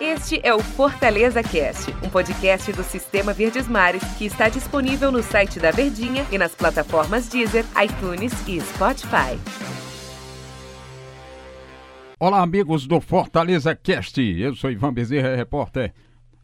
Este é o Fortaleza Cast, um podcast do Sistema Verdes Mares que está disponível no site da Verdinha e nas plataformas Deezer, iTunes e Spotify. Olá, amigos do Fortaleza Cast. Eu sou Ivan Bezerra, repórter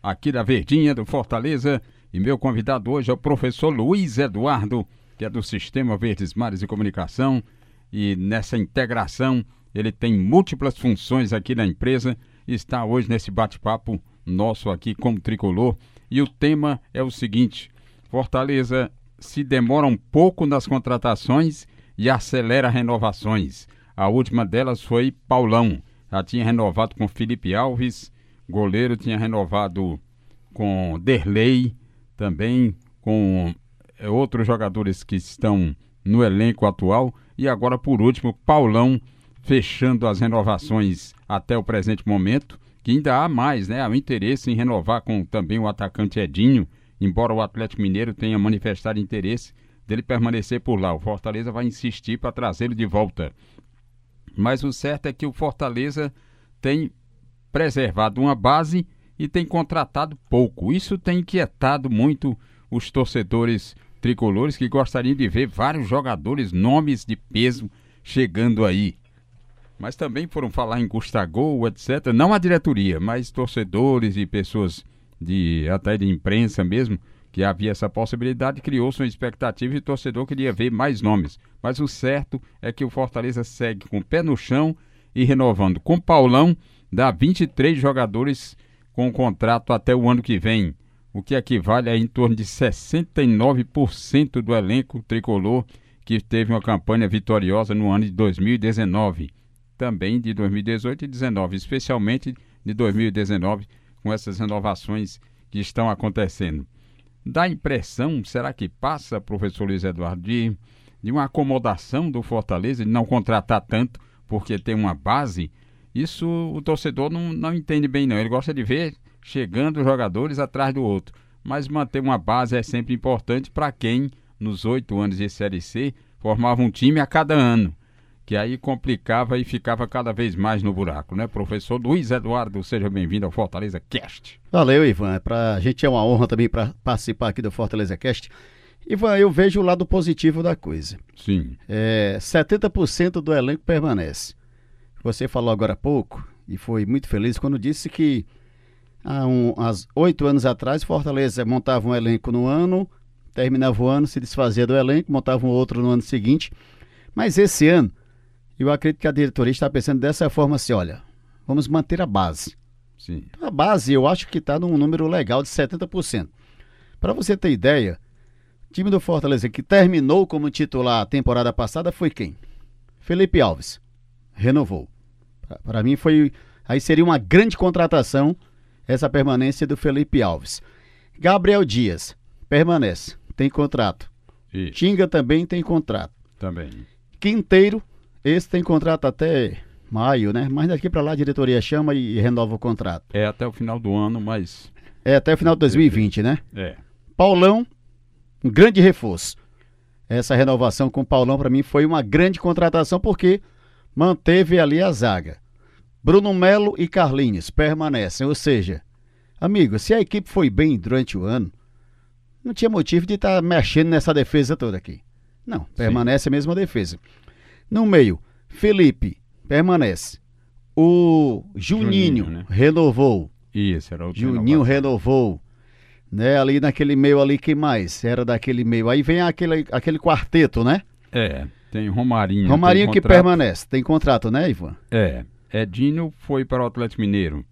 aqui da Verdinha do Fortaleza, e meu convidado hoje é o professor Luiz Eduardo, que é do Sistema Verdes Mares e Comunicação, e nessa integração ele tem múltiplas funções aqui na empresa está hoje nesse bate-papo nosso aqui como tricolor. E o tema é o seguinte: Fortaleza se demora um pouco nas contratações e acelera renovações. A última delas foi Paulão. Já tinha renovado com Felipe Alves, goleiro tinha renovado com Derlei, também com é, outros jogadores que estão no elenco atual. E agora, por último, Paulão fechando as renovações até o presente momento, que ainda há mais, né? Há um interesse em renovar com também o atacante Edinho, embora o Atlético Mineiro tenha manifestado interesse dele permanecer por lá. O Fortaleza vai insistir para trazê-lo de volta. Mas o certo é que o Fortaleza tem preservado uma base e tem contratado pouco. Isso tem inquietado muito os torcedores tricolores que gostariam de ver vários jogadores, nomes de peso chegando aí mas também foram falar em Gustavo, etc. Não a diretoria, mas torcedores e pessoas de até de imprensa mesmo, que havia essa possibilidade, criou-se uma expectativa e o torcedor queria ver mais nomes. Mas o certo é que o Fortaleza segue com o pé no chão e renovando. Com Paulão, dá 23 jogadores com contrato até o ano que vem, o que equivale a em torno de 69% do elenco tricolor que teve uma campanha vitoriosa no ano de 2019 também de 2018 e 2019, especialmente de 2019, com essas renovações que estão acontecendo. Dá impressão, será que passa, professor Luiz Eduardo, de, de uma acomodação do Fortaleza, de não contratar tanto porque tem uma base? Isso o torcedor não, não entende bem, não. Ele gosta de ver chegando jogadores atrás do outro. Mas manter uma base é sempre importante para quem, nos oito anos de Série C, formava um time a cada ano que aí complicava e ficava cada vez mais no buraco, né? Professor Luiz Eduardo, seja bem-vindo ao Fortaleza Cast. Valeu, Ivan. Para a gente é uma honra também para participar aqui do Fortaleza Cast. Ivan, eu vejo o lado positivo da coisa. Sim. É, 70% do elenco permanece. Você falou agora há pouco e foi muito feliz quando disse que há um, oito anos atrás Fortaleza montava um elenco no ano, terminava o ano, se desfazia do elenco, montava um outro no ano seguinte. Mas esse ano eu acredito que a diretoria está pensando dessa forma assim, olha, vamos manter a base. Sim. A base eu acho que está num número legal de 70%. Para você ter ideia, o time do Fortaleza que terminou como titular a temporada passada foi quem? Felipe Alves. Renovou. Para mim foi. Aí seria uma grande contratação essa permanência do Felipe Alves. Gabriel Dias permanece, tem contrato. Isso. Tinga também tem contrato. Também. Quinteiro esse tem contrato até maio, né? Mas daqui para lá a diretoria chama e renova o contrato. É até o final do ano, mas. É até o final de 2020, né? É. Paulão, um grande reforço. Essa renovação com o Paulão para mim foi uma grande contratação porque manteve ali a zaga. Bruno Melo e Carlinhos permanecem, ou seja, amigo, se a equipe foi bem durante o ano, não tinha motivo de estar tá mexendo nessa defesa toda aqui. Não, permanece Sim. a mesma defesa. No meio, Felipe permanece. O Juninho, Juninho né? renovou. Isso, era o Juninho renovou. Né, ali naquele meio ali, que mais? Era daquele meio. Aí vem aquele, aquele quarteto, né? É, tem Romarinho. Romarinho que permanece. Tem contrato, né, Ivan? É. Edinho foi para o Atlético Mineiro.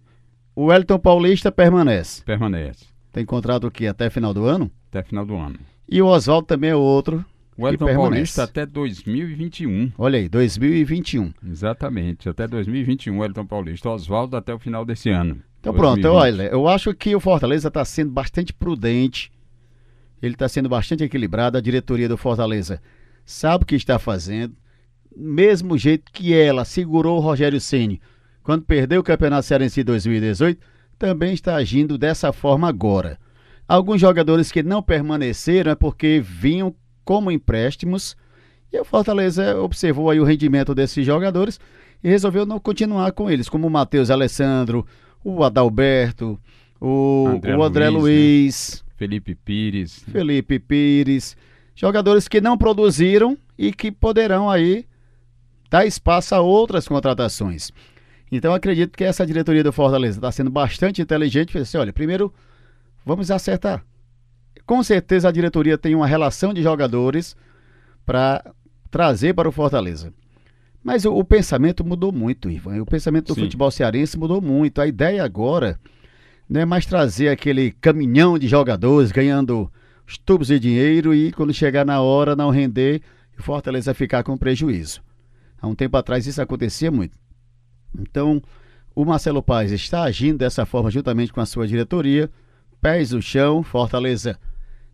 O Wellington Paulista permanece. Permanece. Tem contrato o quê? Até final do ano? Até final do ano. E o Oswaldo também é outro o Elton Paulista até 2021. Olha aí, 2021. Exatamente, até 2021 o Elton Paulista. Oswaldo até o final desse ano. Então 2020. pronto, olha, eu acho que o Fortaleza está sendo bastante prudente, ele está sendo bastante equilibrado, a diretoria do Fortaleza sabe o que está fazendo, mesmo jeito que ela segurou o Rogério Ceni quando perdeu o Campeonato Cearense 2018, também está agindo dessa forma agora. Alguns jogadores que não permaneceram é porque vinham como empréstimos. E o Fortaleza observou aí o rendimento desses jogadores e resolveu não continuar com eles, como o Matheus Alessandro, o Adalberto, o André, o André Luiz, Luiz né? Felipe Pires. Felipe Pires. Jogadores que não produziram e que poderão aí dar espaço a outras contratações. Então acredito que essa diretoria do Fortaleza está sendo bastante inteligente. Assim, olha, primeiro vamos acertar. Com certeza a diretoria tem uma relação de jogadores para trazer para o Fortaleza. Mas o, o, pensamento mudou muito, Ivan. O pensamento do Sim. futebol cearense mudou muito. A ideia agora não é mais trazer aquele caminhão de jogadores ganhando os tubos de dinheiro e quando chegar na hora não render e o Fortaleza ficar com prejuízo. Há um tempo atrás isso acontecia muito. Então, o Marcelo Paz está agindo dessa forma juntamente com a sua diretoria, pés no chão, Fortaleza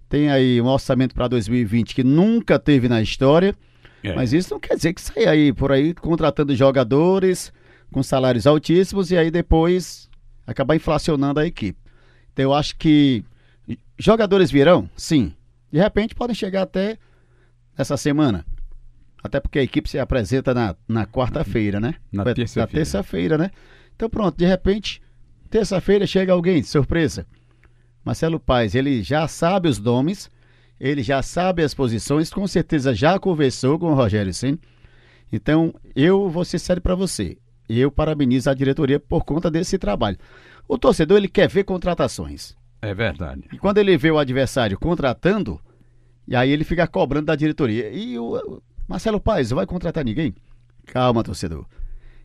tem aí um orçamento para 2020 que nunca teve na história, é. mas isso não quer dizer que saia aí por aí contratando jogadores com salários altíssimos e aí depois acabar inflacionando a equipe. Então eu acho que jogadores virão? Sim. De repente podem chegar até essa semana. Até porque a equipe se apresenta na, na quarta-feira, né? Na terça-feira. Na terça-feira, né? Então pronto, de repente, terça-feira chega alguém, surpresa. Marcelo Paes, ele já sabe os nomes, ele já sabe as posições, com certeza já conversou com o Rogério Sim. Então, eu vou ser sério para você. Eu parabenizo a diretoria por conta desse trabalho. O torcedor, ele quer ver contratações. É verdade. E quando ele vê o adversário contratando, e aí ele fica cobrando da diretoria. E o Marcelo Paes, vai contratar ninguém? Calma, torcedor.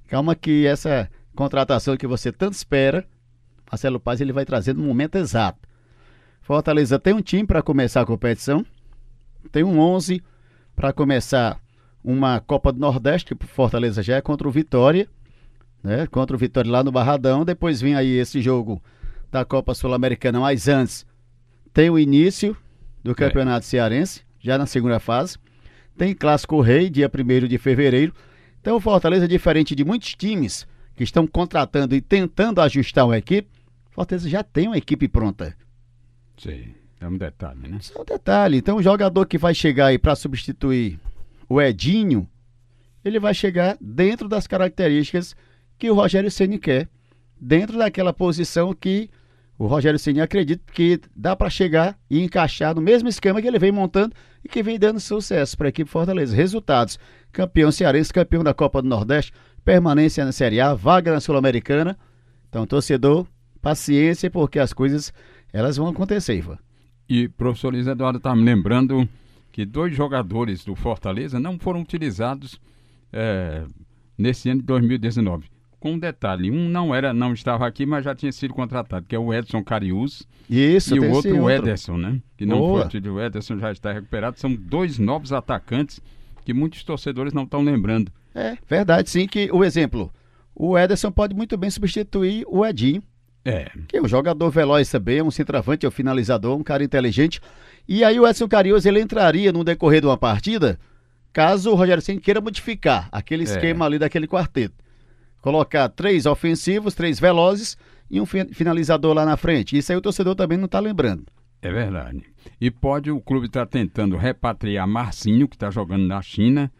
Calma que essa contratação que você tanto espera, Marcelo Paes ele vai trazer no momento exato. Fortaleza tem um time para começar a competição, tem um 11 para começar uma Copa do Nordeste, que Fortaleza já é contra o Vitória, né? Contra o Vitória lá no Barradão. Depois vem aí esse jogo da Copa Sul-Americana, mas antes tem o início do é. Campeonato é. Cearense, já na segunda fase. Tem Clássico Rei, dia 1 de fevereiro. Então o Fortaleza, diferente de muitos times que estão contratando e tentando ajustar uma equipe, Fortaleza já tem uma equipe pronta. Sim, é um detalhe, né? Isso é um detalhe. Então o jogador que vai chegar aí para substituir o Edinho, ele vai chegar dentro das características que o Rogério Ceni quer, dentro daquela posição que o Rogério Ceni acredita que dá para chegar e encaixar no mesmo esquema que ele vem montando e que vem dando sucesso para a equipe Fortaleza. Resultados: campeão cearense, campeão da Copa do Nordeste, permanência na Série A, vaga na Sul-Americana. Então, torcedor, paciência, porque as coisas elas vão acontecer, Ivan. E professor Luiz Eduardo está me lembrando que dois jogadores do Fortaleza não foram utilizados é, nesse ano de 2019 com um detalhe. Um não era, não estava aqui, mas já tinha sido contratado, que é o Edson Carius. Isso, e o outro, o Ederson, né? Que não Boa. foi o Ederson já está recuperado. São dois novos atacantes que muitos torcedores não estão lembrando. É, verdade, sim, que o exemplo, o Ederson pode muito bem substituir o Edinho. É. Que é um jogador veloz também, um centroavante, é um finalizador, um cara inteligente. E aí o Edson Carius, ele entraria no decorrer de uma partida, caso o Rogério Senna queira modificar aquele é. esquema ali daquele quarteto colocar três ofensivos, três velozes e um finalizador lá na frente. Isso aí o torcedor também não está lembrando. É verdade. E pode o clube estar tá tentando repatriar Marcinho, que está jogando na China,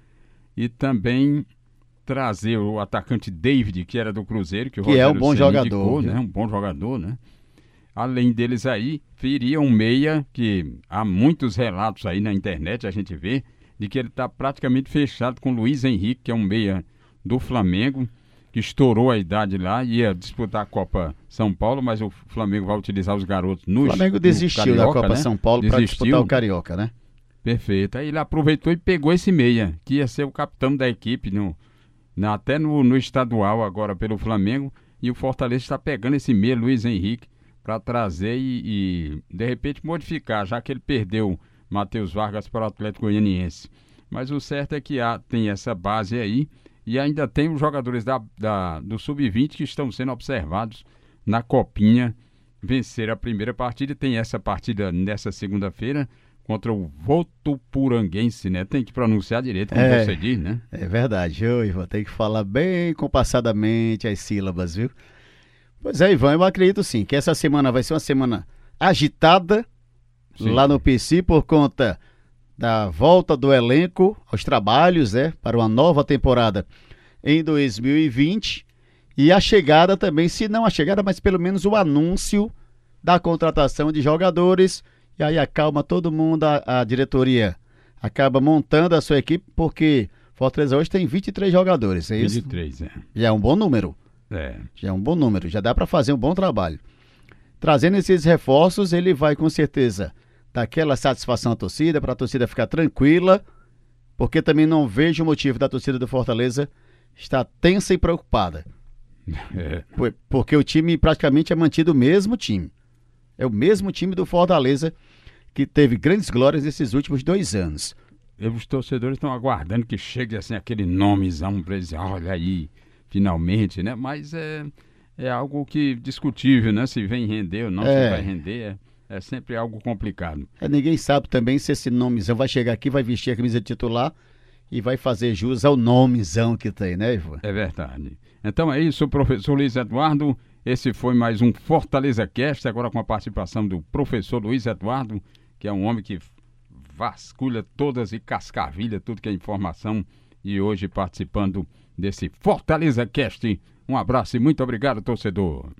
e também trazer o atacante David, que era do Cruzeiro, que, que é um bom jogador, indicou, né? Um bom jogador, né? Além deles aí, viria um meia que há muitos relatos aí na internet, a gente vê, de que ele está praticamente fechado com Luiz Henrique, que é um meia do Flamengo que estourou a idade lá, ia disputar a Copa São Paulo, mas o Flamengo vai utilizar os garotos no O Flamengo desistiu Carioca, da Copa né? São Paulo para disputar o Carioca, né? Perfeito. Aí ele aproveitou e pegou esse meia, que ia ser o capitão da equipe, no, até no, no estadual agora pelo Flamengo. E o Fortaleza está pegando esse meia, Luiz Henrique, para trazer e, e, de repente, modificar, já que ele perdeu Matheus Vargas para o Atlético Goianiense. Mas o certo é que há, tem essa base aí e ainda tem os jogadores da, da do Sub-20 que estão sendo observados na Copinha. Vencer a primeira partida tem essa partida nessa segunda-feira contra o Votupuranguense, né? Tem que pronunciar direito, como é, você diz, né? É verdade, eu, Ivan, tem que falar bem compassadamente as sílabas, viu? Pois é, Ivan, eu acredito sim que essa semana vai ser uma semana agitada sim. lá no PC por conta da volta do elenco aos trabalhos, né, para uma nova temporada em 2020 e a chegada também, se não a chegada, mas pelo menos o anúncio da contratação de jogadores. E aí acalma todo mundo, a, a diretoria acaba montando a sua equipe, porque Fortaleza hoje tem 23 jogadores, é isso? 23, é. Já é um bom número. É. Já é um bom número, já dá para fazer um bom trabalho. Trazendo esses reforços, ele vai com certeza dar aquela satisfação à torcida, para a torcida ficar tranquila, porque também não vejo motivo da torcida do Fortaleza estar tensa e preocupada. É. Porque o time praticamente é mantido o mesmo time. É o mesmo time do Fortaleza que teve grandes glórias nesses últimos dois anos. E os torcedores estão aguardando que chegue assim aquele nomezão para eles, olha aí, finalmente, né? Mas é, é algo que discutível, né? Se vem render ou não, É. se vai render, é, é sempre algo complicado. É, ninguém sabe também se esse nomezão vai chegar aqui, vai vestir a camisa titular e vai fazer jus ao nomezão que tem, né, Ivan? É verdade. Então é isso, professor Luiz Eduardo. Esse foi mais um Fortaleza Cast, agora com a participação do professor Luiz Eduardo, que é um homem que vasculha todas e cascavilha tudo que é informação e hoje participando desse Fortaleza Cast. Um abraço e muito obrigado, torcedor.